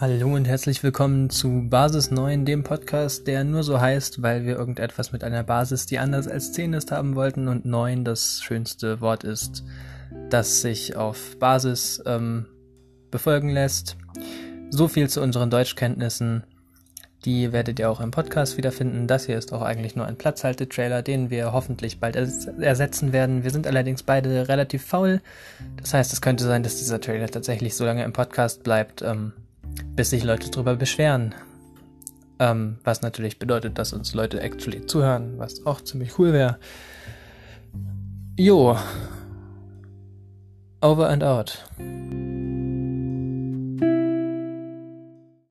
Hallo und herzlich willkommen zu Basis 9, dem Podcast, der nur so heißt, weil wir irgendetwas mit einer Basis, die anders als 10 ist, haben wollten und 9 das schönste Wort ist, das sich auf Basis ähm, befolgen lässt. So viel zu unseren Deutschkenntnissen. Die werdet ihr auch im Podcast wiederfinden. Das hier ist auch eigentlich nur ein Platzhaltetrailer, den wir hoffentlich bald ersetzen werden. Wir sind allerdings beide relativ faul. Das heißt, es könnte sein, dass dieser Trailer tatsächlich so lange im Podcast bleibt, ähm, bis sich Leute drüber beschweren. Ähm, was natürlich bedeutet, dass uns Leute actually zuhören, was auch ziemlich cool wäre. Jo. Over and out.